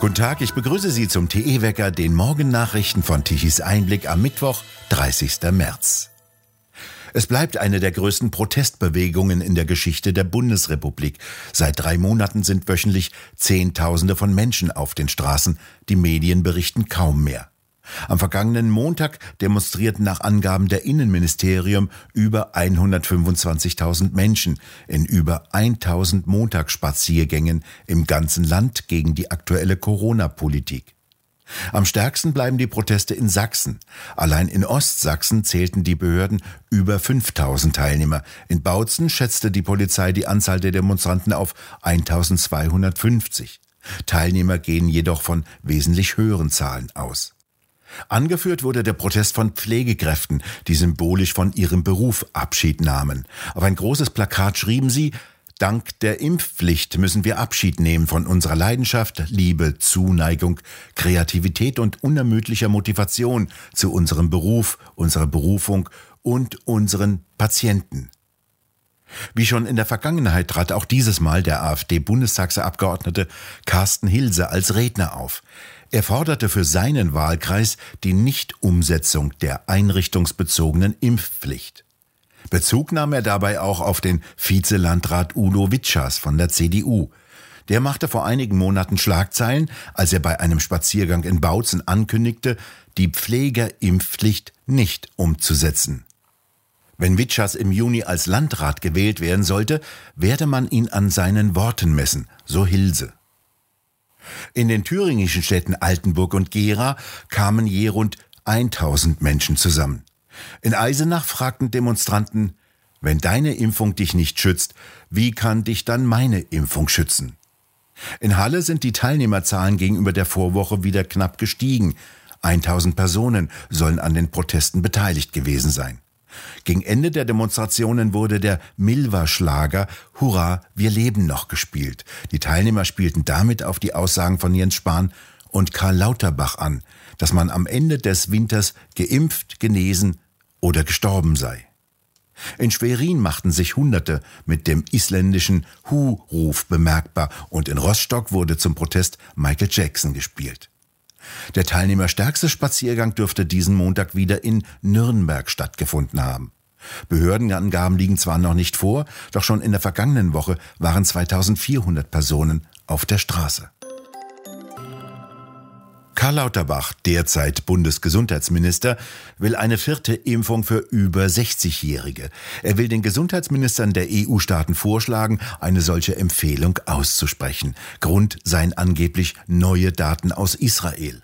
Guten Tag, ich begrüße Sie zum TE-Wecker, den Morgennachrichten von Tichys Einblick am Mittwoch, 30. März. Es bleibt eine der größten Protestbewegungen in der Geschichte der Bundesrepublik. Seit drei Monaten sind wöchentlich Zehntausende von Menschen auf den Straßen. Die Medien berichten kaum mehr. Am vergangenen Montag demonstrierten nach Angaben der Innenministerium über 125.000 Menschen in über 1000 Montagsspaziergängen im ganzen Land gegen die aktuelle Corona-Politik. Am stärksten bleiben die Proteste in Sachsen. Allein in Ostsachsen zählten die Behörden über 5000 Teilnehmer. In Bautzen schätzte die Polizei die Anzahl der Demonstranten auf 1250. Teilnehmer gehen jedoch von wesentlich höheren Zahlen aus. Angeführt wurde der Protest von Pflegekräften, die symbolisch von ihrem Beruf Abschied nahmen. Auf ein großes Plakat schrieben sie, Dank der Impfpflicht müssen wir Abschied nehmen von unserer Leidenschaft, Liebe, Zuneigung, Kreativität und unermüdlicher Motivation zu unserem Beruf, unserer Berufung und unseren Patienten. Wie schon in der Vergangenheit trat auch dieses Mal der AfD-Bundestagsabgeordnete Carsten Hilse als Redner auf. Er forderte für seinen Wahlkreis die Nichtumsetzung der einrichtungsbezogenen Impfpflicht. Bezug nahm er dabei auch auf den Vizelandrat Udo Witschas von der CDU. Der machte vor einigen Monaten Schlagzeilen, als er bei einem Spaziergang in Bautzen ankündigte, die Pflegerimpfpflicht nicht umzusetzen. Wenn Witschas im Juni als Landrat gewählt werden sollte, werde man ihn an seinen Worten messen, so Hilse. In den thüringischen Städten Altenburg und Gera kamen je rund 1000 Menschen zusammen. In Eisenach fragten Demonstranten, wenn deine Impfung dich nicht schützt, wie kann dich dann meine Impfung schützen? In Halle sind die Teilnehmerzahlen gegenüber der Vorwoche wieder knapp gestiegen. 1000 Personen sollen an den Protesten beteiligt gewesen sein. Gegen Ende der Demonstrationen wurde der Milva-Schlager Hurra, wir leben noch gespielt. Die Teilnehmer spielten damit auf die Aussagen von Jens Spahn und Karl Lauterbach an, dass man am Ende des Winters geimpft, genesen oder gestorben sei. In Schwerin machten sich Hunderte mit dem isländischen Hu-Ruf bemerkbar und in Rostock wurde zum Protest Michael Jackson gespielt. Der teilnehmerstärkste Spaziergang dürfte diesen Montag wieder in Nürnberg stattgefunden haben. Behördenangaben liegen zwar noch nicht vor, doch schon in der vergangenen Woche waren 2400 Personen auf der Straße. Karl Lauterbach, derzeit Bundesgesundheitsminister, will eine vierte Impfung für über 60-Jährige. Er will den Gesundheitsministern der EU-Staaten vorschlagen, eine solche Empfehlung auszusprechen. Grund seien angeblich neue Daten aus Israel.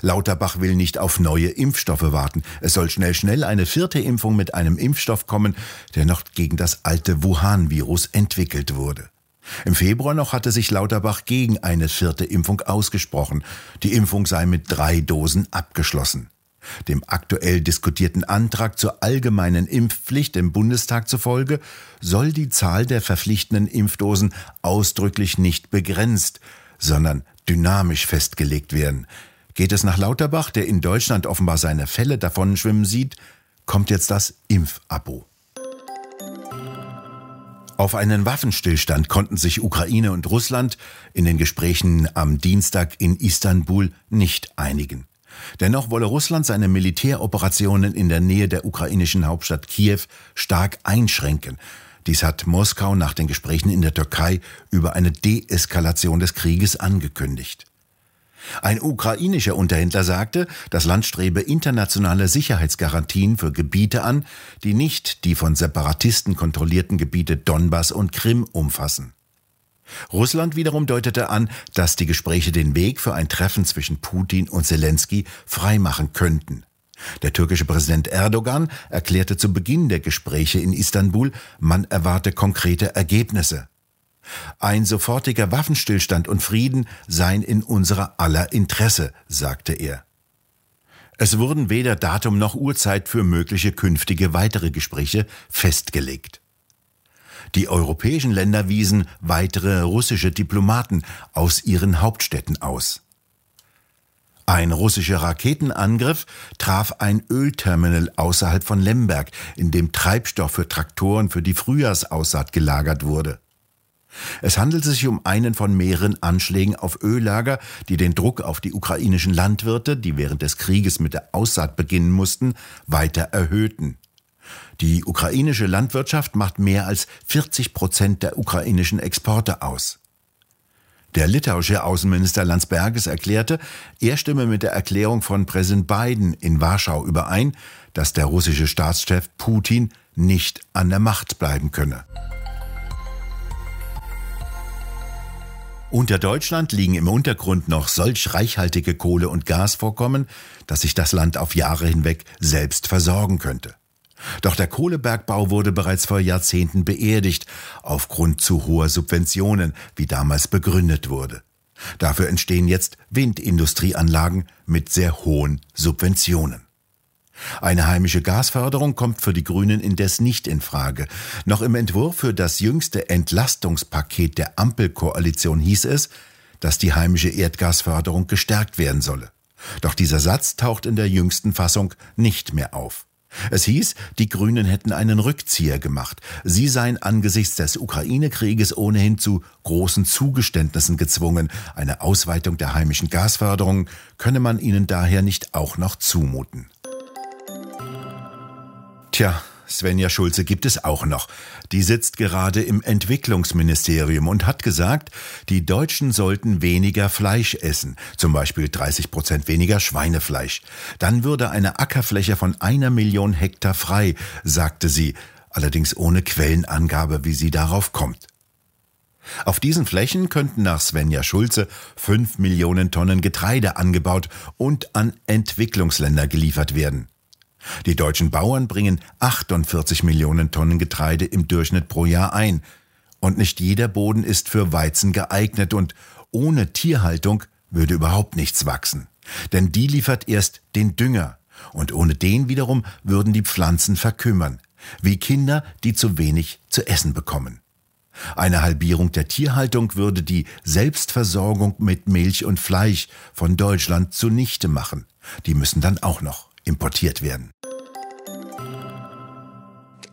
Lauterbach will nicht auf neue Impfstoffe warten. Es soll schnell, schnell eine vierte Impfung mit einem Impfstoff kommen, der noch gegen das alte Wuhan-Virus entwickelt wurde. Im Februar noch hatte sich Lauterbach gegen eine vierte Impfung ausgesprochen. Die Impfung sei mit drei Dosen abgeschlossen. Dem aktuell diskutierten Antrag zur allgemeinen Impfpflicht im Bundestag zufolge soll die Zahl der verpflichtenden Impfdosen ausdrücklich nicht begrenzt, sondern dynamisch festgelegt werden. Geht es nach Lauterbach, der in Deutschland offenbar seine Fälle davon schwimmen sieht, kommt jetzt das Impfabo. Auf einen Waffenstillstand konnten sich Ukraine und Russland in den Gesprächen am Dienstag in Istanbul nicht einigen. Dennoch wolle Russland seine Militäroperationen in der Nähe der ukrainischen Hauptstadt Kiew stark einschränken. Dies hat Moskau nach den Gesprächen in der Türkei über eine Deeskalation des Krieges angekündigt. Ein ukrainischer Unterhändler sagte, das Land strebe internationale Sicherheitsgarantien für Gebiete an, die nicht die von Separatisten kontrollierten Gebiete Donbass und Krim umfassen. Russland wiederum deutete an, dass die Gespräche den Weg für ein Treffen zwischen Putin und Zelensky freimachen könnten. Der türkische Präsident Erdogan erklärte zu Beginn der Gespräche in Istanbul, man erwarte konkrete Ergebnisse. Ein sofortiger Waffenstillstand und Frieden seien in unserer aller Interesse, sagte er. Es wurden weder Datum noch Uhrzeit für mögliche künftige weitere Gespräche festgelegt. Die europäischen Länder wiesen weitere russische Diplomaten aus ihren Hauptstädten aus. Ein russischer Raketenangriff traf ein Ölterminal außerhalb von Lemberg, in dem Treibstoff für Traktoren für die Frühjahrsaussaat gelagert wurde. Es handelt sich um einen von mehreren Anschlägen auf Öllager, die den Druck auf die ukrainischen Landwirte, die während des Krieges mit der Aussaat beginnen mussten, weiter erhöhten. Die ukrainische Landwirtschaft macht mehr als 40 Prozent der ukrainischen Exporte aus. Der litauische Außenminister Landsbergis erklärte, er stimme mit der Erklärung von Präsident Biden in Warschau überein, dass der russische Staatschef Putin nicht an der Macht bleiben könne. Unter Deutschland liegen im Untergrund noch solch reichhaltige Kohle- und Gasvorkommen, dass sich das Land auf Jahre hinweg selbst versorgen könnte. Doch der Kohlebergbau wurde bereits vor Jahrzehnten beerdigt, aufgrund zu hoher Subventionen, wie damals begründet wurde. Dafür entstehen jetzt Windindustrieanlagen mit sehr hohen Subventionen. Eine heimische Gasförderung kommt für die Grünen indes nicht in Frage. Noch im Entwurf für das jüngste Entlastungspaket der Ampelkoalition hieß es, dass die heimische Erdgasförderung gestärkt werden solle. Doch dieser Satz taucht in der jüngsten Fassung nicht mehr auf. Es hieß, die Grünen hätten einen Rückzieher gemacht. Sie seien angesichts des Ukraine-Krieges ohnehin zu großen Zugeständnissen gezwungen. Eine Ausweitung der heimischen Gasförderung könne man ihnen daher nicht auch noch zumuten. Tja, Svenja Schulze gibt es auch noch. Die sitzt gerade im Entwicklungsministerium und hat gesagt, die Deutschen sollten weniger Fleisch essen, zum Beispiel 30 Prozent weniger Schweinefleisch. Dann würde eine Ackerfläche von einer Million Hektar frei, sagte sie, allerdings ohne Quellenangabe, wie sie darauf kommt. Auf diesen Flächen könnten nach Svenja Schulze fünf Millionen Tonnen Getreide angebaut und an Entwicklungsländer geliefert werden. Die deutschen Bauern bringen 48 Millionen Tonnen Getreide im Durchschnitt pro Jahr ein. Und nicht jeder Boden ist für Weizen geeignet und ohne Tierhaltung würde überhaupt nichts wachsen. Denn die liefert erst den Dünger. Und ohne den wiederum würden die Pflanzen verkümmern. Wie Kinder, die zu wenig zu essen bekommen. Eine Halbierung der Tierhaltung würde die Selbstversorgung mit Milch und Fleisch von Deutschland zunichte machen. Die müssen dann auch noch importiert werden.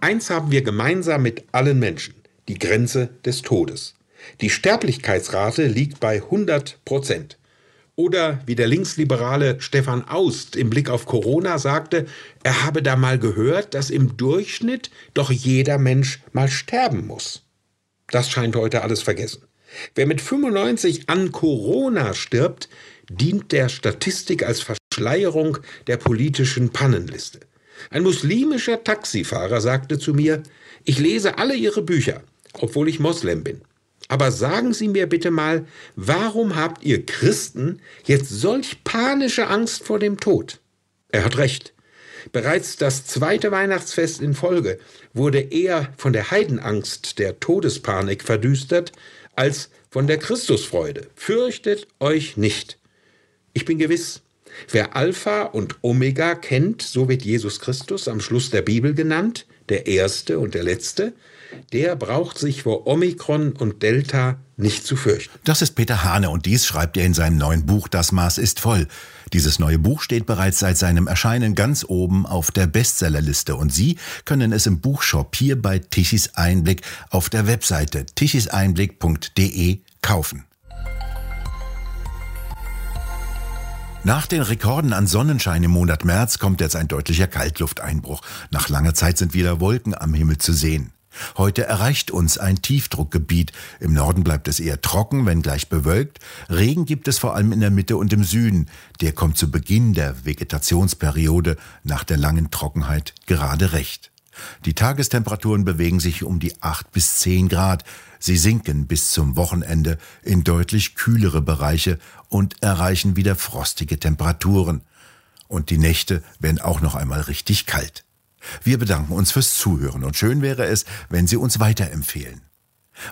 Eins haben wir gemeinsam mit allen Menschen, die Grenze des Todes. Die Sterblichkeitsrate liegt bei 100 Prozent. Oder wie der linksliberale Stefan Aust im Blick auf Corona sagte, er habe da mal gehört, dass im Durchschnitt doch jeder Mensch mal sterben muss. Das scheint heute alles vergessen. Wer mit 95 an Corona stirbt, dient der Statistik als Verschleierung der politischen Pannenliste. Ein muslimischer Taxifahrer sagte zu mir, ich lese alle Ihre Bücher, obwohl ich Moslem bin. Aber sagen Sie mir bitte mal, warum habt ihr Christen jetzt solch panische Angst vor dem Tod? Er hat recht. Bereits das zweite Weihnachtsfest in Folge wurde eher von der Heidenangst der Todespanik verdüstert als von der Christusfreude. Fürchtet euch nicht. Ich bin gewiss, wer Alpha und Omega kennt, so wird Jesus Christus am Schluss der Bibel genannt, der Erste und der Letzte, der braucht sich vor Omikron und Delta nicht zu fürchten. Das ist Peter Hane und dies schreibt er in seinem neuen Buch Das Maß ist voll. Dieses neue Buch steht bereits seit seinem Erscheinen ganz oben auf der Bestsellerliste und Sie können es im Buchshop hier bei Tichys Einblick auf der Webseite tichiseinblick.de kaufen. Nach den Rekorden an Sonnenschein im Monat März kommt jetzt ein deutlicher Kaltlufteinbruch. Nach langer Zeit sind wieder Wolken am Himmel zu sehen. Heute erreicht uns ein Tiefdruckgebiet. Im Norden bleibt es eher trocken, wenn gleich bewölkt. Regen gibt es vor allem in der Mitte und im Süden. Der kommt zu Beginn der Vegetationsperiode nach der langen Trockenheit gerade recht. Die Tagestemperaturen bewegen sich um die 8 bis 10 Grad. Sie sinken bis zum Wochenende in deutlich kühlere Bereiche und erreichen wieder frostige Temperaturen. Und die Nächte werden auch noch einmal richtig kalt. Wir bedanken uns fürs Zuhören und schön wäre es, wenn Sie uns weiterempfehlen.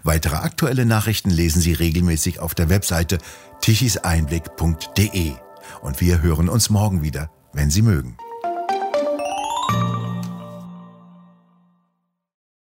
Weitere aktuelle Nachrichten lesen Sie regelmäßig auf der Webseite tichiseinblick.de. Und wir hören uns morgen wieder, wenn Sie mögen.